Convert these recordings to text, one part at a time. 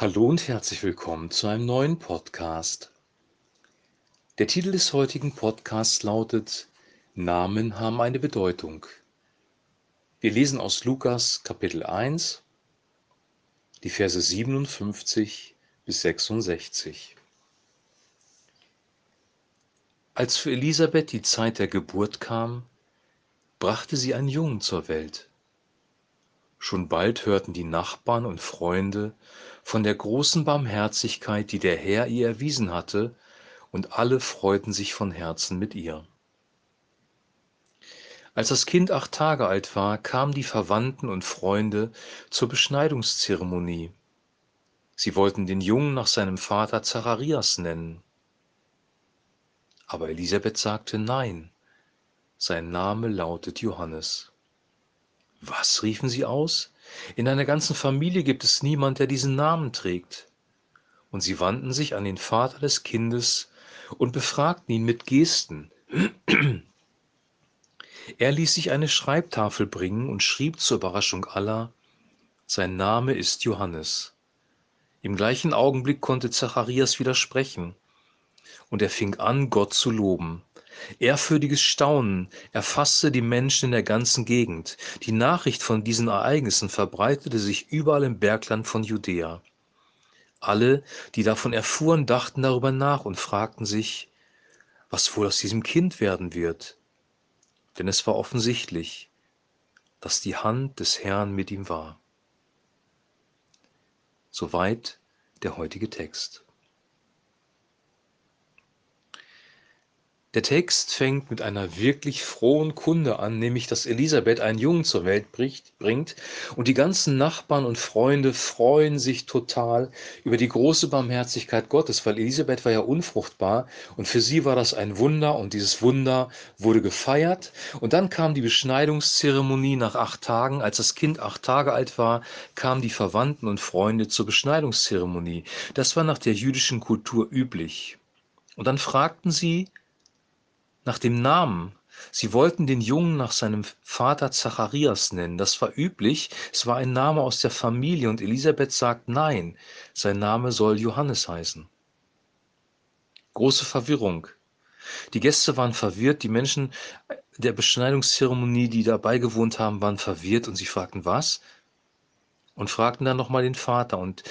Hallo und herzlich willkommen zu einem neuen Podcast. Der Titel des heutigen Podcasts lautet Namen haben eine Bedeutung. Wir lesen aus Lukas Kapitel 1, die Verse 57 bis 66. Als für Elisabeth die Zeit der Geburt kam, brachte sie einen Jungen zur Welt. Schon bald hörten die Nachbarn und Freunde von der großen Barmherzigkeit, die der Herr ihr erwiesen hatte, und alle freuten sich von Herzen mit ihr. Als das Kind acht Tage alt war, kamen die Verwandten und Freunde zur Beschneidungszeremonie. Sie wollten den Jungen nach seinem Vater Zacharias nennen. Aber Elisabeth sagte nein, sein Name lautet Johannes. Was riefen sie aus? In deiner ganzen Familie gibt es niemand, der diesen Namen trägt. Und sie wandten sich an den Vater des Kindes und befragten ihn mit Gesten. Er ließ sich eine Schreibtafel bringen und schrieb zur Überraschung aller, sein Name ist Johannes. Im gleichen Augenblick konnte Zacharias widersprechen, und er fing an, Gott zu loben. Ehrfürchtiges Staunen erfasste die Menschen in der ganzen Gegend. Die Nachricht von diesen Ereignissen verbreitete sich überall im Bergland von Judäa. Alle, die davon erfuhren, dachten darüber nach und fragten sich, was wohl aus diesem Kind werden wird. Denn es war offensichtlich, dass die Hand des Herrn mit ihm war. Soweit der heutige Text. Der Text fängt mit einer wirklich frohen Kunde an, nämlich dass Elisabeth einen Jungen zur Welt bringt und die ganzen Nachbarn und Freunde freuen sich total über die große Barmherzigkeit Gottes, weil Elisabeth war ja unfruchtbar und für sie war das ein Wunder und dieses Wunder wurde gefeiert und dann kam die Beschneidungszeremonie nach acht Tagen. Als das Kind acht Tage alt war, kamen die Verwandten und Freunde zur Beschneidungszeremonie. Das war nach der jüdischen Kultur üblich. Und dann fragten sie, nach dem Namen. Sie wollten den Jungen nach seinem Vater Zacharias nennen. Das war üblich. Es war ein Name aus der Familie und Elisabeth sagt nein. Sein Name soll Johannes heißen. Große Verwirrung. Die Gäste waren verwirrt, die Menschen der Beschneidungszeremonie, die dabei gewohnt haben, waren verwirrt und sie fragten was? Und fragten dann nochmal den Vater. Und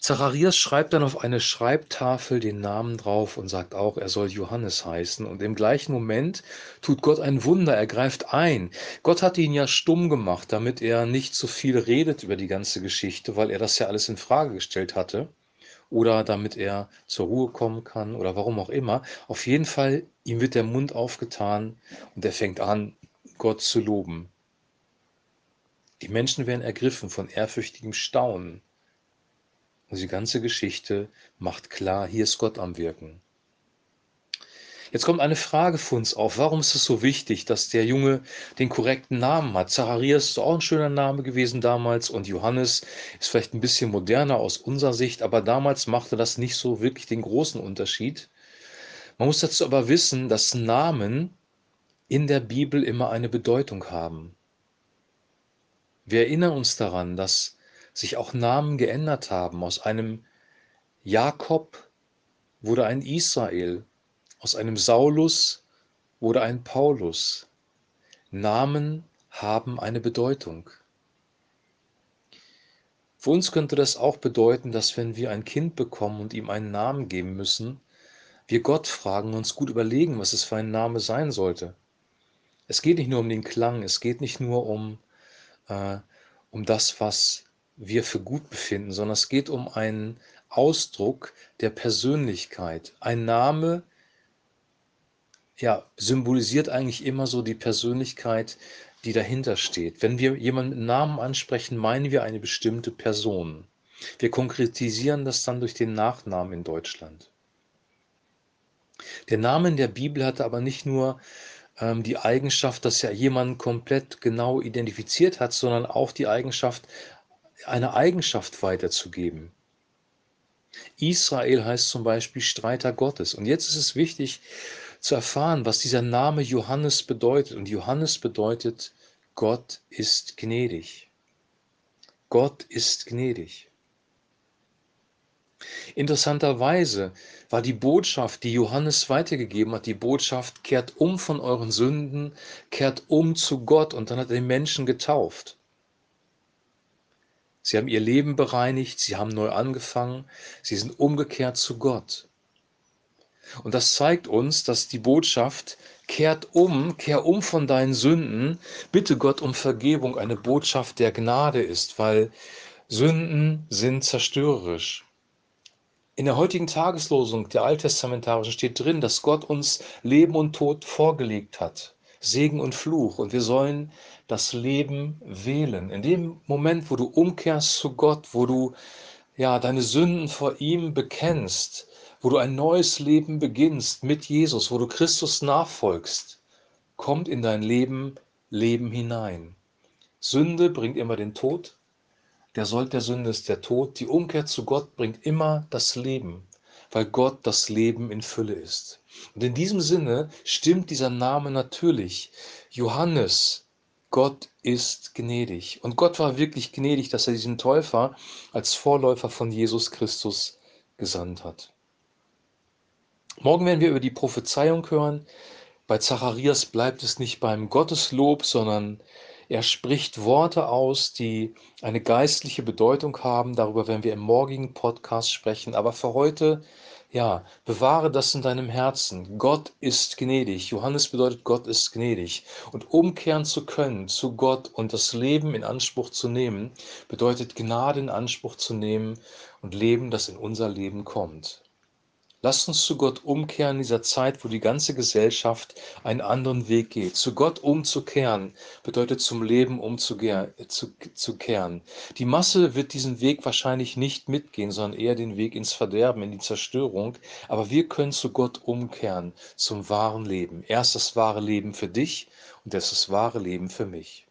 Zacharias schreibt dann auf eine Schreibtafel den Namen drauf und sagt auch, er soll Johannes heißen. Und im gleichen Moment tut Gott ein Wunder, er greift ein. Gott hat ihn ja stumm gemacht, damit er nicht so viel redet über die ganze Geschichte, weil er das ja alles in Frage gestellt hatte. Oder damit er zur Ruhe kommen kann oder warum auch immer. Auf jeden Fall, ihm wird der Mund aufgetan und er fängt an, Gott zu loben. Die Menschen werden ergriffen von ehrfürchtigem Staunen. Und die ganze Geschichte macht klar, hier ist Gott am Wirken. Jetzt kommt eine Frage für uns auf. Warum ist es so wichtig, dass der Junge den korrekten Namen hat? Zacharias ist auch ein schöner Name gewesen damals und Johannes ist vielleicht ein bisschen moderner aus unserer Sicht, aber damals machte das nicht so wirklich den großen Unterschied. Man muss dazu aber wissen, dass Namen in der Bibel immer eine Bedeutung haben. Wir erinnern uns daran, dass sich auch Namen geändert haben. Aus einem Jakob wurde ein Israel, aus einem Saulus wurde ein Paulus. Namen haben eine Bedeutung. Für uns könnte das auch bedeuten, dass wenn wir ein Kind bekommen und ihm einen Namen geben müssen, wir Gott fragen, uns gut überlegen, was es für ein Name sein sollte. Es geht nicht nur um den Klang, es geht nicht nur um, äh, um das, was wir für gut befinden, sondern es geht um einen Ausdruck der Persönlichkeit. Ein Name ja, symbolisiert eigentlich immer so die Persönlichkeit, die dahinter steht. Wenn wir jemanden mit Namen ansprechen, meinen wir eine bestimmte Person. Wir konkretisieren das dann durch den Nachnamen in Deutschland. Der Name in der Bibel hatte aber nicht nur ähm, die Eigenschaft, dass er jemanden komplett genau identifiziert hat, sondern auch die Eigenschaft, eine Eigenschaft weiterzugeben. Israel heißt zum Beispiel Streiter Gottes. Und jetzt ist es wichtig zu erfahren, was dieser Name Johannes bedeutet. Und Johannes bedeutet, Gott ist gnädig. Gott ist gnädig. Interessanterweise war die Botschaft, die Johannes weitergegeben hat, die Botschaft, kehrt um von euren Sünden, kehrt um zu Gott und dann hat er den Menschen getauft. Sie haben ihr Leben bereinigt, sie haben neu angefangen, sie sind umgekehrt zu Gott. Und das zeigt uns, dass die Botschaft, kehrt um, kehr um von deinen Sünden, bitte Gott um Vergebung, eine Botschaft der Gnade ist, weil Sünden sind zerstörerisch. In der heutigen Tageslosung der Alttestamentarischen steht drin, dass Gott uns Leben und Tod vorgelegt hat. Segen und Fluch. Und wir sollen das Leben wählen. In dem Moment, wo du umkehrst zu Gott, wo du ja deine Sünden vor ihm bekennst, wo du ein neues Leben beginnst mit Jesus, wo du Christus nachfolgst, kommt in dein Leben Leben hinein. Sünde bringt immer den Tod, der Sold der Sünde ist der Tod. Die Umkehr zu Gott bringt immer das Leben, weil Gott das Leben in Fülle ist. Und in diesem Sinne stimmt dieser Name natürlich. Johannes, Gott ist gnädig. Und Gott war wirklich gnädig, dass er diesen Täufer als Vorläufer von Jesus Christus gesandt hat. Morgen werden wir über die Prophezeiung hören. Bei Zacharias bleibt es nicht beim Gotteslob, sondern er spricht Worte aus, die eine geistliche Bedeutung haben. Darüber werden wir im morgigen Podcast sprechen. Aber für heute, ja, bewahre das in deinem Herzen. Gott ist gnädig. Johannes bedeutet, Gott ist gnädig. Und umkehren zu können zu Gott und das Leben in Anspruch zu nehmen, bedeutet Gnade in Anspruch zu nehmen und Leben, das in unser Leben kommt. Lasst uns zu Gott umkehren in dieser Zeit, wo die ganze Gesellschaft einen anderen Weg geht. Zu Gott umzukehren bedeutet zum Leben umzukehren. Die Masse wird diesen Weg wahrscheinlich nicht mitgehen, sondern eher den Weg ins Verderben, in die Zerstörung. Aber wir können zu Gott umkehren, zum wahren Leben. Erst das wahre Leben für dich und erst das wahre Leben für mich.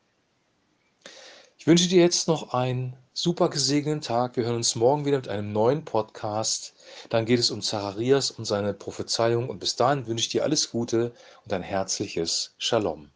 Ich wünsche dir jetzt noch einen super gesegneten Tag. Wir hören uns morgen wieder mit einem neuen Podcast. Dann geht es um Zacharias und seine Prophezeiung. Und bis dahin wünsche ich dir alles Gute und ein herzliches Shalom.